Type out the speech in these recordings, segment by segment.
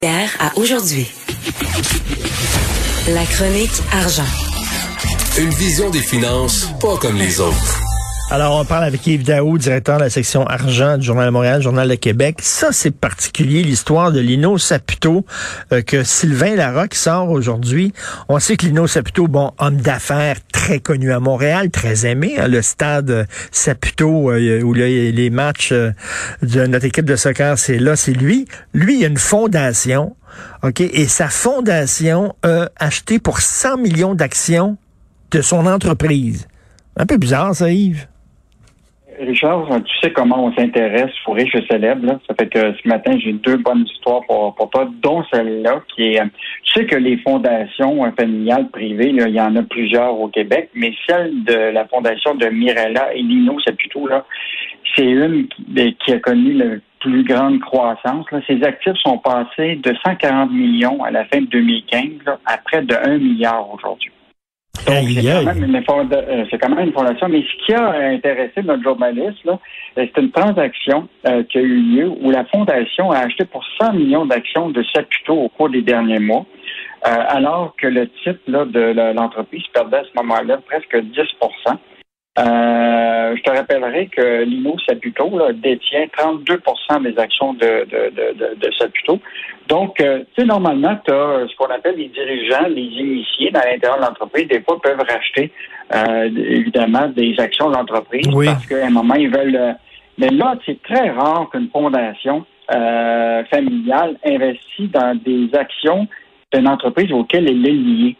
Hier à aujourd'hui. La chronique argent. Une vision des finances pas comme les autres. Alors, on parle avec Yves Daou, directeur de la section argent du Journal de Montréal, Journal de Québec. Ça, c'est particulier, l'histoire de Lino Saputo, euh, que Sylvain Larocque sort aujourd'hui. On sait que Lino Saputo, bon, homme d'affaires très connu à Montréal, très aimé. Hein, le stade Saputo, euh, où les matchs euh, de notre équipe de soccer, c'est là, c'est lui. Lui, il a une fondation, OK, et sa fondation a acheté pour 100 millions d'actions de son entreprise. Un peu bizarre, ça, Yves? Richard, tu sais comment on s'intéresse aux riches et célèbres. Là. Ça fait que ce matin, j'ai deux bonnes histoires pour, pour toi, dont celle-là qui est... Tu sais que les fondations familiales privées, là, il y en a plusieurs au Québec, mais celle de la fondation de Mirella et Lino, c'est plutôt là, c'est une qui, qui, a connu la plus grande croissance. Là. Ses actifs sont passés de 140 millions à la fin de 2015 là, à près de 1 milliard aujourd'hui. Donc, c'est quand, même une euh, c'est quand même une fondation. Mais ce qui a intéressé notre journaliste, euh, c'est une transaction euh, qui a eu lieu où la fondation a acheté pour 100 millions d'actions de Saputo au cours des derniers mois, euh, alors que le titre là, de l'entreprise perdait à ce moment-là presque 10 euh, je te rappellerai que Lino Saputo là, détient 32% des actions de, de, de, de Saputo. Donc, euh, tu sais, normalement, tu as ce qu'on appelle les dirigeants, les initiés dans l'intérieur de l'entreprise, des fois peuvent racheter euh, évidemment des actions de l'entreprise parce qu'à un moment, ils veulent. Mais là, c'est très rare qu'une fondation familiale investisse dans des actions d'une entreprise auxquelles elle est liée.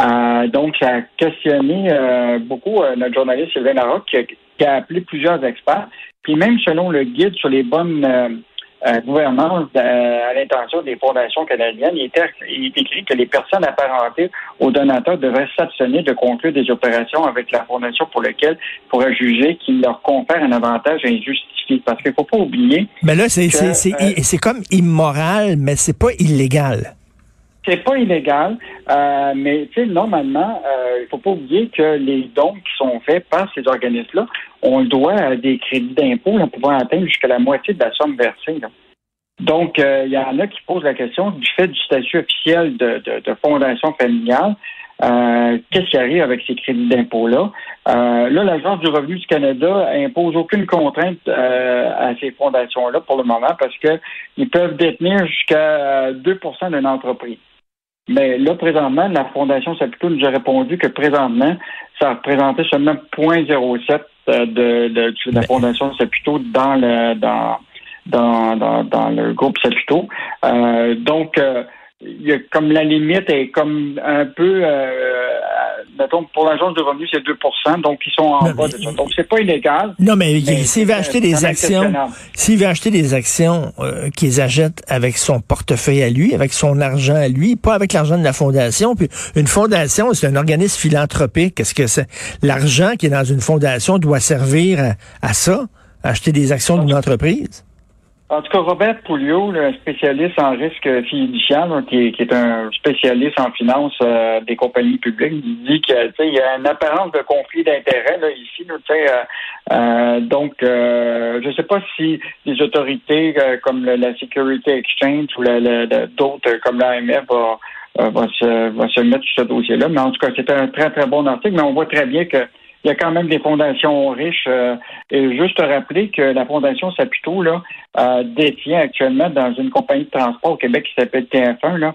Euh, donc, ça a questionné euh, beaucoup euh, notre journaliste Sylvain Larocque qui a, qui a, appelé plusieurs experts. Puis même selon le guide sur les bonnes gouvernances à l'intention des fondations canadiennes, il, était, il est écrit que les personnes apparentées aux donateurs devraient s'abstenir de conclure des opérations avec la fondation pour lesquelles pourrait juger qu'il leur confère un avantage injustifié. Parce qu'il ne faut pas oublier. Mais là, c'est comme immoral, mais c'est pas illégal c'est pas illégal, euh, mais normalement, euh, il faut pas oublier que les dons qui sont faits par ces organismes-là, on le doit à des crédits d'impôt, peut atteindre jusqu'à la moitié de la somme versée. Donc, euh, il y en a qui posent la question du fait du statut officiel de, fondation familiale. Euh, qu'est-ce qui arrive avec ces crédits d'impôt-là? Là, l'Agence du revenu du Canada impose aucune contrainte à ces fondations-là pour le moment parce qu'ils peuvent détenir jusqu'à 2% d'une entreprise. Mais là, présentement, la Fondation Saputo nous a répondu que présentement, ça représentait seulement 0,07 euh, de, de, de, la Fondation Saputo dans le dans dans, dans, dans le groupe Saputo. Euh, donc, euh, il y a comme la limite est comme un peu euh, mettons, pour l'agence de revenus, c'est 2% donc ils sont en bas de ça. Donc, c'est pas illégal. Non, mais, s'il veut acheter des actions, s'il veut acheter des actions euh, qu'ils achètent avec son portefeuille à lui, avec son argent à lui, pas avec l'argent de la fondation. Puis une fondation, c'est un organisme philanthropique. Est-ce que c'est l'argent qui est dans une fondation doit servir à, à ça, acheter des actions d'une entreprise? En tout cas, Robert Pouliot, un spécialiste en risque fiduciaire, qui, est, un spécialiste en finance euh, des compagnies publiques, dit qu'il y a une apparence de conflit d'intérêts ici. euh, euh, donc, je ne sais pas si les autorités comme la Security Exchange ou d'autres comme l'AMF va, va, se, va se mettre sur ce dossier-là. Mais en tout cas, c'est un très, très bon article, mais on voit très bien que il y a quand même des fondations riches. Euh, et juste rappeler que la Fondation Saputo là, euh, détient actuellement dans une compagnie de transport au Québec qui s'appelle TF1, là,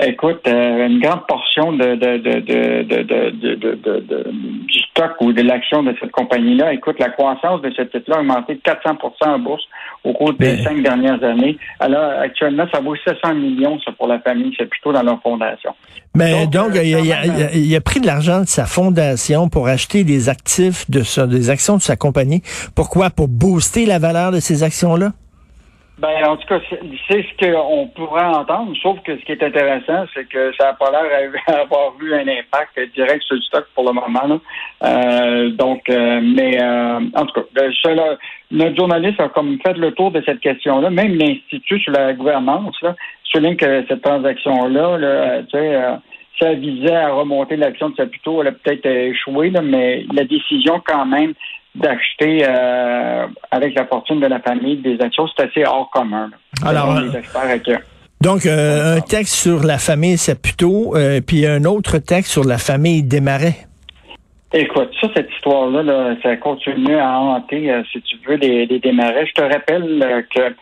écoute, euh, une grande portion de, de, de, de, du stock ou de l'action de cette compagnie-là. Écoute, la croissance de ce titre-là a augmenté de 400% en bourse au cours des cinq dernières années. Alors, actuellement, ça vaut 700 millions ça, pour la famille. C'est plutôt dans leur fondation. Mais donc, il, a, pris de l'argent de sa fondation pour acheter des actifs de des actions de sa compagnie. Pourquoi? Pour booster la valeur de ces actions-là? Ben, en tout cas, c'est ce qu'on pourrait entendre, sauf que ce qui est intéressant, c'est que ça n'a pas l'air d'avoir eu un impact direct sur le stock pour le moment. Euh, donc, euh, mais euh, en tout cas, ben, notre journaliste a comme fait le tour de cette question-là. Même l'Institut sur la gouvernance là, souligne que cette transaction-là, là, tu sais, ça visait à remonter l'action de Saputo, elle a peut-être échoué, là, mais la décision quand même d'acheter euh, avec la fortune de la famille des actions, c'est assez hors commun. Alors, donc euh, un texte sur la famille Saputo, euh, puis un autre texte sur la famille Desmarais. Écoute, ça, cette histoire-là, ça continue à hanter, si tu veux, les, les Desmarais. Je te rappelle que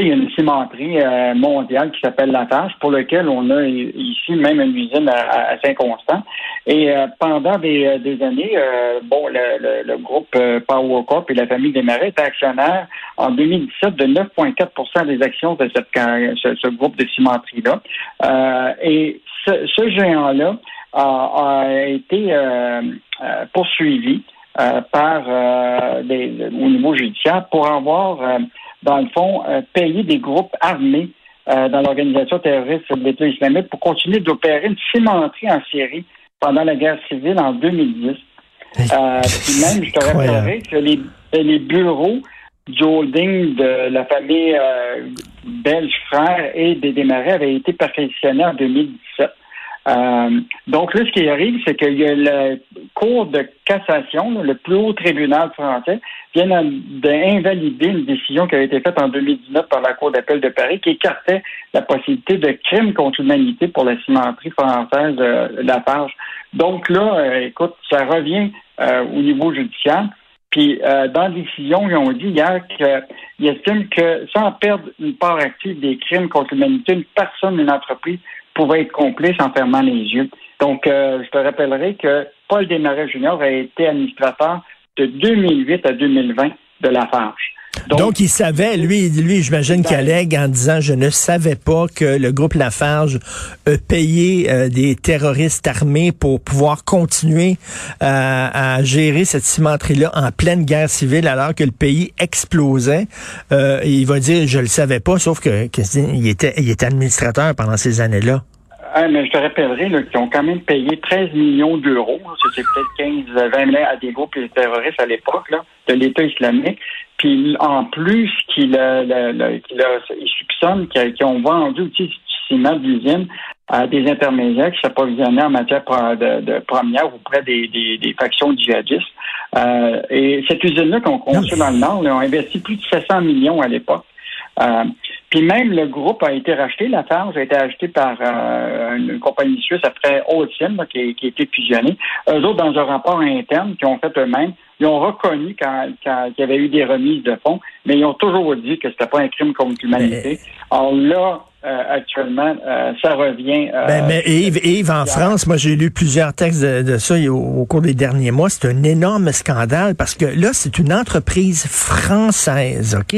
il y a une cimenterie euh, mondiale qui s'appelle Lafarge, pour laquelle on a ici même une usine à, Saint-Constant. Et euh, pendant des, euh, années, bon, le, groupe Power Corp et la famille Desmarais étaient actionnaires en 2017 de 9,4% des actions de ce, groupe de cimenterie-là. et ce, géant-là a, été poursuivi par au niveau judiciaire pour avoir dans le fond, euh, payer des groupes armés euh, dans l'organisation terroriste de l'État islamique pour continuer d'opérer une cimenterie en Syrie pendant la guerre civile en 2010. Euh, puis même, je te rappellerai que les, les bureaux du holding de la famille belge frère et des démarrés avaient été perquisitionnés en 2017. Euh, donc là, ce qui arrive, c'est qu'il y a le cours de cassation, le plus haut tribunal français, vient d'invalider une décision qui a été faite en 2019 par la Cour d'appel de Paris qui écartait la possibilité de crime contre l'humanité pour la cimenterie française de la page. Donc là, euh, écoute, ça revient euh, au niveau judiciaire. Puis dans la décision, ils ont dit hier qu'ils estiment que sans perdre une part active des crimes contre l'humanité, une personne, une entreprise pouvait être complice en fermant les yeux. Donc, euh, je te rappellerai que Paul Desmarais Junior a été administrateur de 2008 à 2020 de la Farge. Donc, il savait, lui, lui j'imagine qu'il allègue en disant je ne savais pas que le groupe Lafarge payé euh, des terroristes armés pour pouvoir continuer euh, à gérer cette cimenterie-là en pleine guerre civile alors que le pays explosait. Euh, il va dire je le savais pas, sauf que, il était administrateur pendant ces années-là. Ah, mais je te rappellerai qu'ils ont quand même payé 13 millions d'euros. C'était peut-être 15, 20 millions à des groupes terroristes à l'époque de l'État islamique. Puis en plus, qu'il a, il soupçonne qu'ils ont vendu aussi du ciment d'usine à des intermédiaires qui s'approvisionnaient en matière de, de première auprès des, des, factions djihadistes. Euh, et cette usine-là qu'on construit dans le Nord, ils ont investi plus de 700 millions à l'époque. Euh, puis même le groupe a été racheté, la Farge a été acheté par euh, une compagnie suisse après Holcim, qui, qui a été fusionnée. Eux autres, dans un rapport interne qu'ils ont fait eux-mêmes, ils ont reconnu qu'il y avait eu des remises de fonds, mais ils ont toujours dit que c'était pas un crime contre l'humanité. Alors là, euh, actuellement, euh, ça revient. Euh, ben, mais Yves, en France, moi j'ai lu plusieurs textes de, ça au, cours des derniers mois. C'est un énorme scandale parce que là, c'est une entreprise française, OK,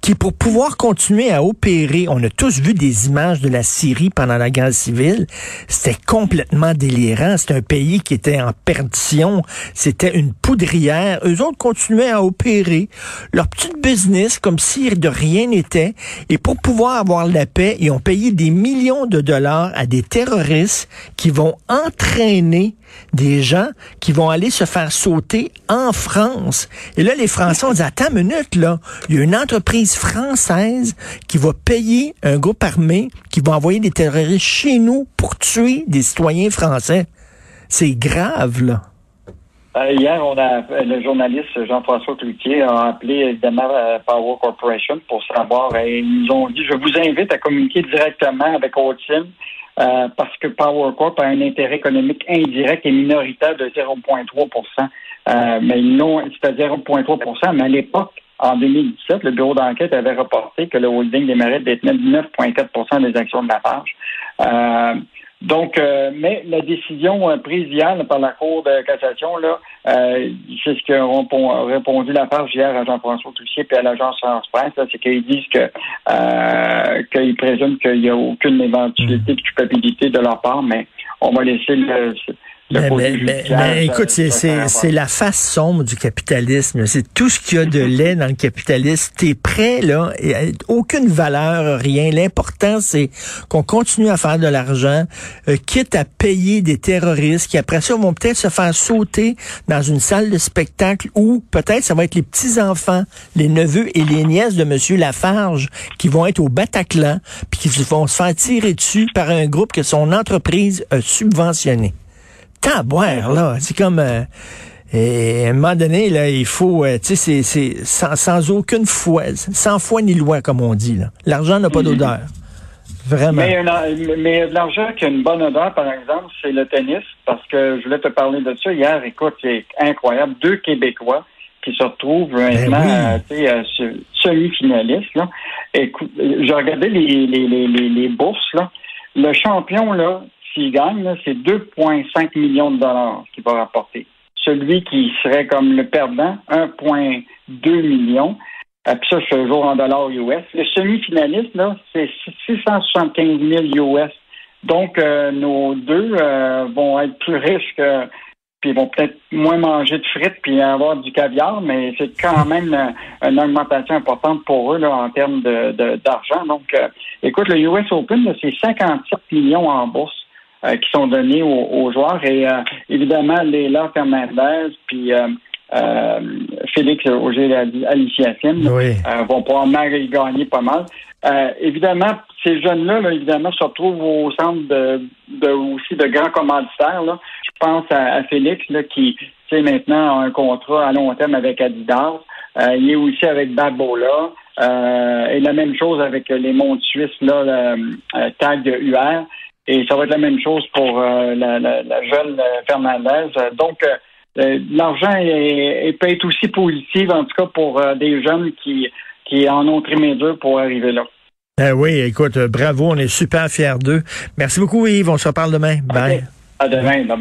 qui pour pouvoir continuer à opérer, on a tous vu des images de la Syrie pendant la guerre civile, c'était complètement délirant. C'était un pays qui était en perdition. C'était une poudrière. Eux autres continuaient à opérer leur petit business comme si de rien n'était. Et pour pouvoir avoir la paix, ils ont payé des millions de dollars à des terroristes qui vont entraîner des gens qui vont aller se faire sauter en France. Et là, les Français ont dit, attends une minute, là, il y a une entreprise française qui va payer un groupe armé qui va envoyer des terroristes chez nous pour tuer des citoyens français. C'est grave, là. Euh, hier, on a le journaliste Jean-François Cloutier a appelé évidemment euh, Power Corporation pour savoir. Et ils nous ont dit je vous invite à communiquer directement avec Holcim euh, parce que Power Corp a un intérêt économique indirect et minoritaire de 0,3% euh, mais non, c'était 0,3% mais à l'époque, en 2017, le bureau d'enquête avait reporté que le holding des détenait 9,4% des actions de la page. Euh, donc, euh, mais la décision euh, prise hier par la Cour de cassation, là, euh, c'est ce qu'a répondu la page hier à Jean-François Toussier et à l'agence France Presse, c'est qu'ils disent que euh, qu'ils présument qu'il n'y a aucune éventualité de culpabilité de leur part, mais on va laisser le, mais, mais, écoute, c'est la face sombre du capitalisme. C'est tout ce qu'il y a de lait dans le capitalisme. T'es prêt, là, et, aucune valeur, rien. L'important, c'est qu'on continue à faire de l'argent, euh, quitte à payer des terroristes qui, après ça, vont peut-être se faire sauter dans une salle de spectacle où peut-être ça va être les petits-enfants, les neveux et les nièces de Monsieur Lafarge qui vont être au Bataclan, puis qui vont se faire tirer dessus par un groupe que son entreprise a subventionné boire là. C'est comme... Euh, et à un moment donné, là, il faut, euh, tu sais, c'est sans, sans, aucune foi, sans foi ni loi, comme on dit. L'argent n'a pas mhm. d'odeur. Vraiment. Mais, mais l'argent qui a une bonne odeur, par exemple, c'est le tennis, parce que je voulais te parler de ça hier. Écoute, c'est incroyable. Deux Québécois qui se retrouvent ben maintenant euh, semi-finalistes. Écoute, j'ai regardé les, les, les, les, bourses. Là. Le champion, là, s'il gagne, c'est 2,5 millions de dollars qu'il va rapporter. Celui qui serait comme le perdant, 1,2 million. Euh, puis ça, c'est toujours en dollars US. Le semi-finaliste, c'est 675 000 US. Donc, euh, nos deux euh, vont être plus riches puis ils vont peut-être moins manger de frites puis avoir du caviar, mais c'est quand même une, augmentation importante pour eux en termes de, d'argent. Donc, écoute, le US Open, c'est 57 millions en bourse. Euh, qui sont donnés aux, joueurs. Et euh, évidemment, Léla Fernandez, puis euh, Félix Auger Alicia oui. vont pouvoir gagner pas mal. évidemment, ces jeunes-là, là, évidemment, se retrouvent au centre de, de aussi de grands commanditaires. Là. Je pense à, Félix, là, qui maintenant a un contrat à long terme avec Adidas. il est aussi avec Babola. et la même chose avec les mondes suisses, là, Tag UR. Et ça va être la même chose pour euh, la, jeune euh, Fernandez. Donc, euh, l'argent peut être aussi positif, en tout cas pour des jeunes qui, qui en ont trimé dur pour arriver là. Eh oui, écoute, bravo, on est super fiers d'eux. Merci beaucoup Yves, on se reparle demain. Bye. À demain, bye bye.